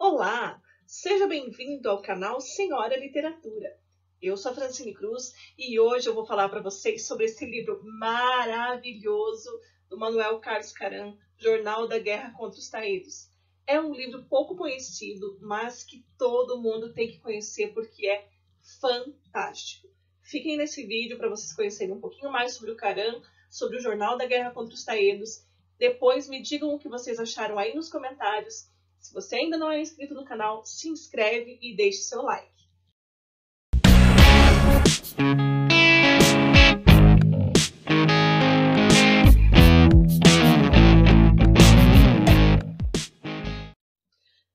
Olá, seja bem-vindo ao canal Senhora Literatura. Eu sou a Francine Cruz e hoje eu vou falar para vocês sobre esse livro maravilhoso do Manuel Carlos Caram, Jornal da Guerra contra os Taídos. É um livro pouco conhecido, mas que todo mundo tem que conhecer porque é fantástico. Fiquem nesse vídeo para vocês conhecerem um pouquinho mais sobre o Caram, sobre o Jornal da Guerra contra os Taídos. Depois me digam o que vocês acharam aí nos comentários se você ainda não é inscrito no canal, se inscreve e deixe seu like.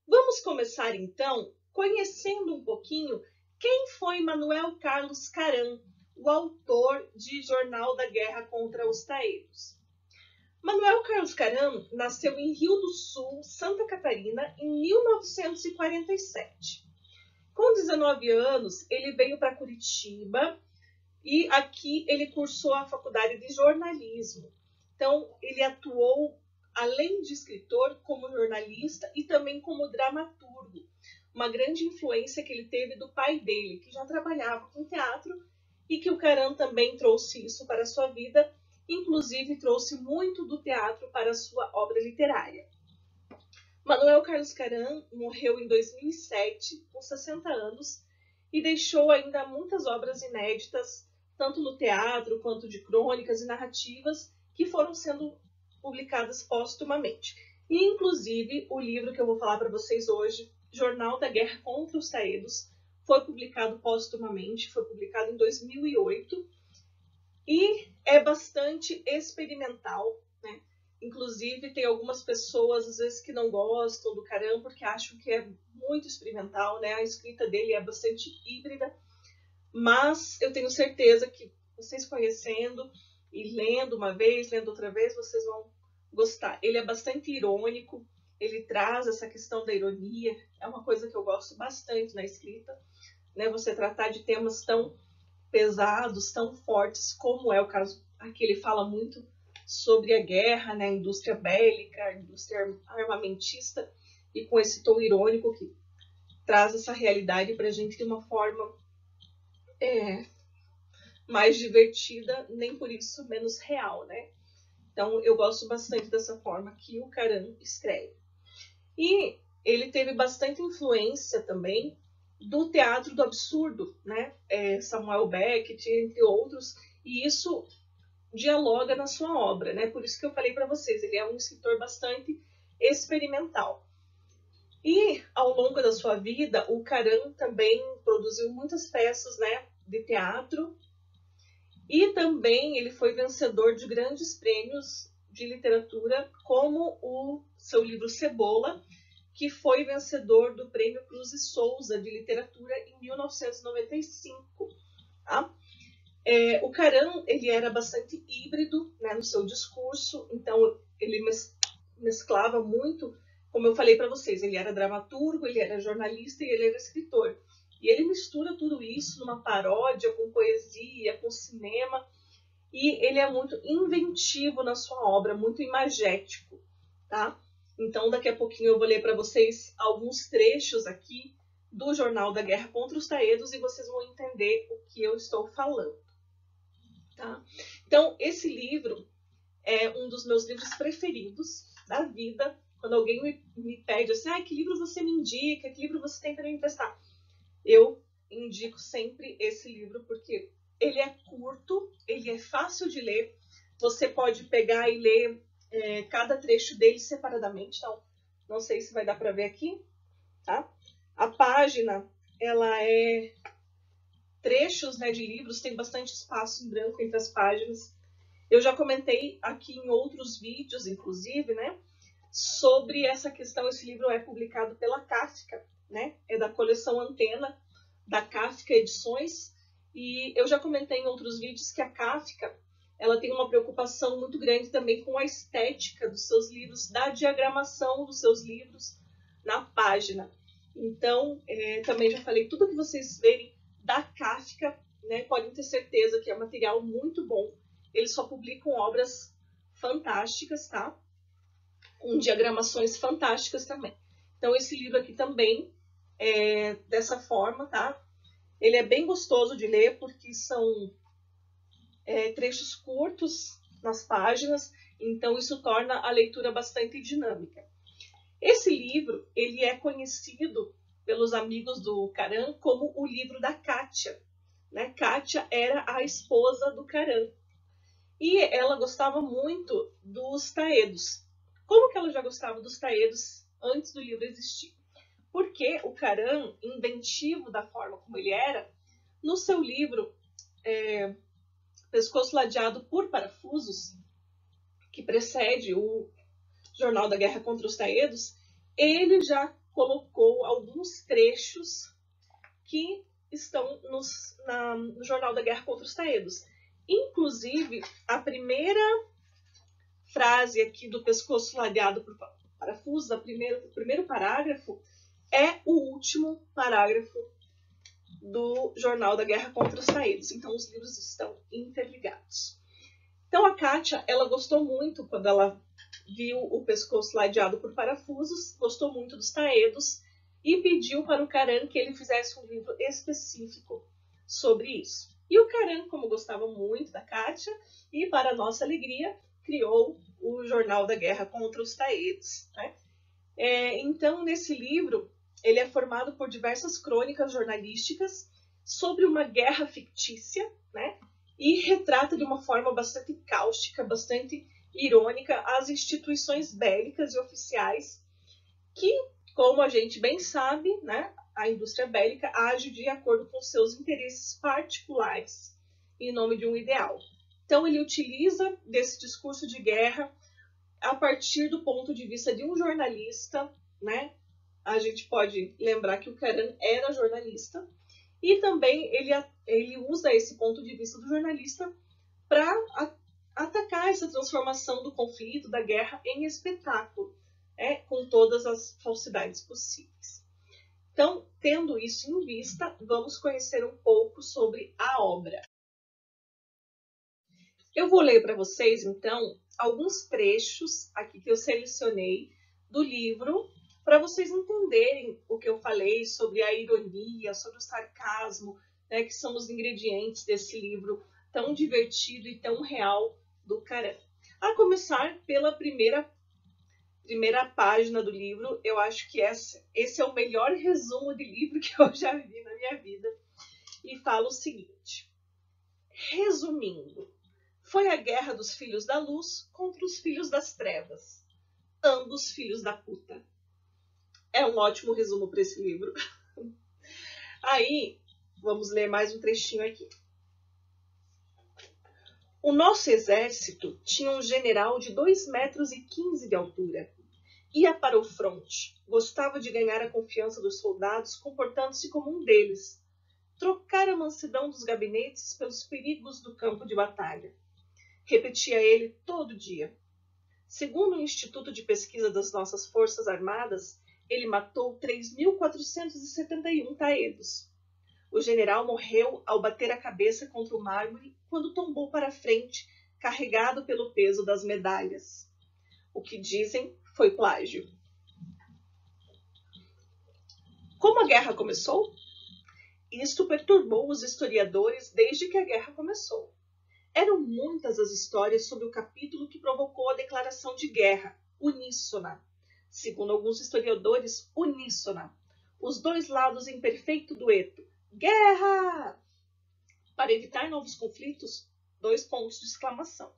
Vamos começar então conhecendo um pouquinho quem foi Manuel Carlos Caram, o autor de Jornal da Guerra contra os Taeiros. Manuel Carlos Caram nasceu em Rio do Sul, Santa Catarina, em 1947. Com 19 anos, ele veio para Curitiba e aqui ele cursou a faculdade de jornalismo. Então, ele atuou, além de escritor, como jornalista e também como dramaturgo. Uma grande influência que ele teve do pai dele, que já trabalhava com teatro e que o Caram também trouxe isso para a sua vida inclusive trouxe muito do teatro para sua obra literária. Manuel Carlos Caram morreu em 2007, com 60 anos, e deixou ainda muitas obras inéditas, tanto no teatro quanto de crônicas e narrativas, que foram sendo publicadas póstumamente. E, inclusive, o livro que eu vou falar para vocês hoje, Jornal da Guerra contra os Taedos, foi publicado póstumamente, foi publicado em 2008 e é bastante experimental, né? Inclusive, tem algumas pessoas, às vezes, que não gostam do caramba porque acham que é muito experimental, né? A escrita dele é bastante híbrida, mas eu tenho certeza que vocês conhecendo e lendo uma vez, lendo outra vez, vocês vão gostar. Ele é bastante irônico, ele traz essa questão da ironia, é uma coisa que eu gosto bastante na escrita, né? Você tratar de temas tão pesados, tão fortes, como é o caso aqui. Ele fala muito sobre a guerra, né, a indústria bélica, a indústria armamentista, e com esse tom irônico que traz essa realidade para a gente de uma forma é, mais divertida, nem por isso menos real, né? Então eu gosto bastante dessa forma que o Caran escreve. E ele teve bastante influência também do teatro do absurdo, né? É, Samuel Beckett, entre outros, e isso dialoga na sua obra, né? Por isso que eu falei para vocês, ele é um escritor bastante experimental. E ao longo da sua vida, o Caram também produziu muitas peças, né, de teatro. E também ele foi vencedor de grandes prêmios de literatura, como o seu livro Cebola, que foi vencedor do Prêmio Cruz e Souza de Literatura em 1995. Tá? É, o Caram ele era bastante híbrido né, no seu discurso, então ele mesclava muito, como eu falei para vocês, ele era dramaturgo, ele era jornalista e ele era escritor. E ele mistura tudo isso numa paródia com poesia, com cinema, e ele é muito inventivo na sua obra, muito imagético, tá? Então, daqui a pouquinho eu vou ler para vocês alguns trechos aqui do Jornal da Guerra contra os Taedos e vocês vão entender o que eu estou falando. Tá? Então, esse livro é um dos meus livros preferidos da vida. Quando alguém me, me pede assim, ah, que livro você me indica, que livro você tem para me emprestar? Eu indico sempre esse livro porque ele é curto, ele é fácil de ler. Você pode pegar e ler é, cada trecho dele separadamente. Então, não sei se vai dar para ver aqui, tá? A página, ela é trechos né, de livros, tem bastante espaço em branco entre as páginas. Eu já comentei aqui em outros vídeos, inclusive, né, sobre essa questão. Esse livro é publicado pela Kafka, né, é da coleção Antena, da Kafka Edições. E eu já comentei em outros vídeos que a Kafka ela tem uma preocupação muito grande também com a estética dos seus livros, da diagramação dos seus livros na página. Então, é, também já falei, tudo que vocês verem da Kafka, né, podem ter certeza que é material muito bom. Eles só publicam obras fantásticas, tá? Com diagramações fantásticas também. Então, esse livro aqui também é dessa forma, tá? Ele é bem gostoso de ler porque são é, trechos curtos nas páginas, então isso torna a leitura bastante dinâmica. Esse livro ele é conhecido pelos amigos do Caran como o livro da Kátia. Né? Kátia era a esposa do Caran. E ela gostava muito dos taedos. Como que ela já gostava dos taedos antes do livro existir? Porque o Caran, inventivo da forma como ele era, no seu livro é, Pescoço Ladeado por Parafusos, que precede o Jornal da Guerra contra os Taedos, ele já colocou alguns trechos que estão nos, na, no Jornal da Guerra contra os Taedos. Inclusive, a primeira frase aqui do pescoço ladeado por parafusos, primeira, o primeiro parágrafo, é o último parágrafo do Jornal da Guerra contra os Taedos. Então, os livros estão interligados. Então, a Kátia, ela gostou muito quando ela viu o pescoço ladeado por parafusos, gostou muito dos taedos e pediu para o Caran que ele fizesse um livro específico sobre isso. E o Caran, como gostava muito da Kátia, e para nossa alegria, criou o Jornal da Guerra contra os Taedos. Né? É, então, nesse livro, ele é formado por diversas crônicas jornalísticas sobre uma guerra fictícia, né? E retrata de uma forma bastante cáustica, bastante irônica às instituições bélicas e oficiais que, como a gente bem sabe, né, a indústria bélica age de acordo com seus interesses particulares em nome de um ideal. Então ele utiliza desse discurso de guerra a partir do ponto de vista de um jornalista, né? A gente pode lembrar que o Karen era jornalista e também ele, ele usa esse ponto de vista do jornalista para atacar essa transformação do conflito, da guerra, em espetáculo, é, com todas as falsidades possíveis. Então, tendo isso em vista, vamos conhecer um pouco sobre a obra. Eu vou ler para vocês, então, alguns trechos aqui que eu selecionei do livro para vocês entenderem o que eu falei sobre a ironia, sobre o sarcasmo, né, que são os ingredientes desse livro tão divertido e tão real do Caran. A começar pela primeira primeira página do livro, eu acho que essa, esse é o melhor resumo de livro que eu já vi na minha vida. E fala o seguinte: Resumindo, foi a guerra dos filhos da luz contra os filhos das trevas, ambos filhos da puta. É um ótimo resumo para esse livro. Aí, vamos ler mais um trechinho aqui. O nosso exército tinha um general de 2 metros e 15 de altura. Ia para o fronte, gostava de ganhar a confiança dos soldados, comportando-se como um deles. Trocar a mansidão dos gabinetes pelos perigos do campo de batalha. Repetia ele todo dia. Segundo o Instituto de Pesquisa das Nossas Forças Armadas, ele matou 3.471 taedos. O general morreu ao bater a cabeça contra o mármore quando tombou para frente, carregado pelo peso das medalhas. O que dizem foi plágio. Como a guerra começou? Isto perturbou os historiadores desde que a guerra começou. Eram muitas as histórias sobre o capítulo que provocou a declaração de guerra, uníssona. Segundo alguns historiadores, uníssona. Os dois lados em perfeito dueto. Guerra! para evitar novos conflitos, dois pontos de exclamação.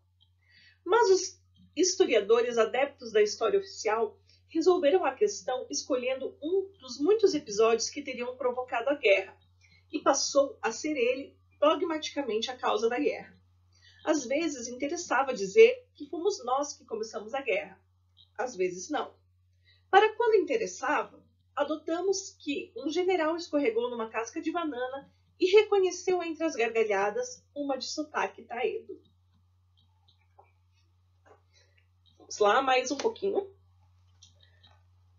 Mas os historiadores adeptos da história oficial resolveram a questão escolhendo um dos muitos episódios que teriam provocado a guerra, e passou a ser ele dogmaticamente a causa da guerra. Às vezes interessava dizer que fomos nós que começamos a guerra, às vezes não. Para quando interessava, adotamos que um general escorregou numa casca de banana e reconheceu entre as gargalhadas uma de sotaque taedo. Vamos lá, mais um pouquinho.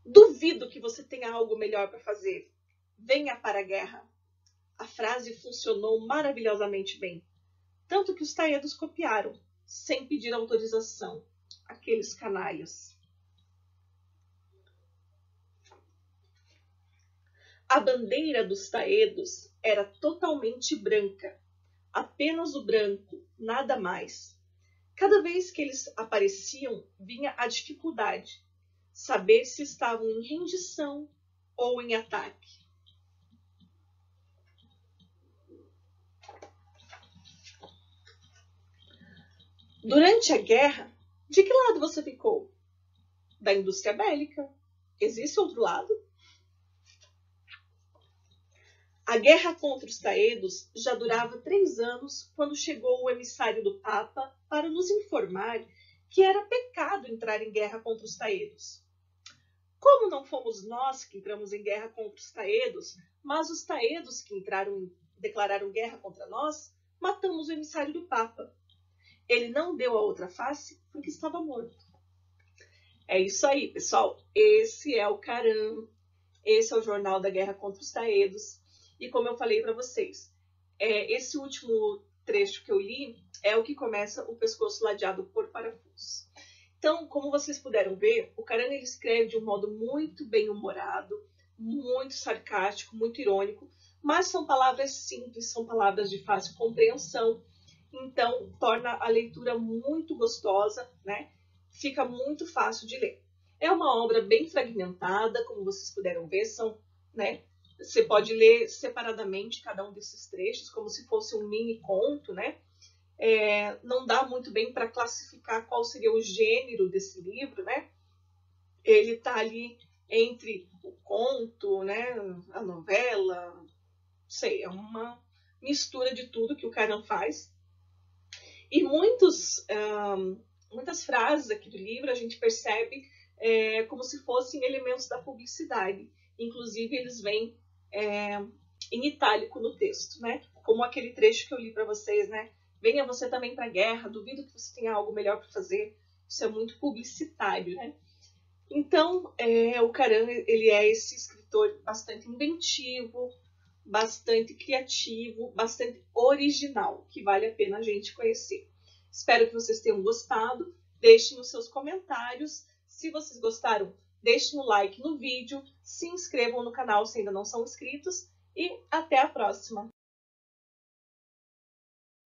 Duvido que você tenha algo melhor para fazer. Venha para a guerra. A frase funcionou maravilhosamente bem, tanto que os taedos copiaram, sem pedir autorização. Aqueles canalhas. A bandeira dos Taedos era totalmente branca, apenas o branco, nada mais. Cada vez que eles apareciam, vinha a dificuldade, saber se estavam em rendição ou em ataque. Durante a guerra, de que lado você ficou? Da indústria bélica. Existe outro lado? A guerra contra os taedos já durava três anos quando chegou o emissário do Papa para nos informar que era pecado entrar em guerra contra os taedos. Como não fomos nós que entramos em guerra contra os taedos, mas os taedos que entraram, declararam guerra contra nós, matamos o emissário do Papa. Ele não deu a outra face porque estava morto. É isso aí, pessoal. Esse é o Caram. Esse é o Jornal da Guerra contra os Taedos. E como eu falei para vocês, é, esse último trecho que eu li é o que começa o pescoço ladeado por parafuso. Então, como vocês puderam ver, o Caran ele escreve de um modo muito bem humorado, muito sarcástico, muito irônico, mas são palavras simples, são palavras de fácil compreensão, então torna a leitura muito gostosa, né? Fica muito fácil de ler. É uma obra bem fragmentada, como vocês puderam ver, são, né, você pode ler separadamente cada um desses trechos, como se fosse um mini conto, né? É, não dá muito bem para classificar qual seria o gênero desse livro, né? Ele está ali entre o conto, né, a novela, sei, é uma mistura de tudo que o Karan faz. E muitos, muitas frases aqui do livro a gente percebe é, como se fossem elementos da publicidade. Inclusive, eles vêm é, em itálico no texto, né? Como aquele trecho que eu li para vocês, né? Venha você também para a guerra, duvido que você tenha algo melhor para fazer. Isso é muito publicitário, né? Então, é, o Caran, ele é esse escritor bastante inventivo, bastante criativo, bastante original, que vale a pena a gente conhecer. Espero que vocês tenham gostado. Deixem os seus comentários. Se vocês gostaram, deixem o like no vídeo, se inscrevam no canal se ainda não são inscritos e até a próxima!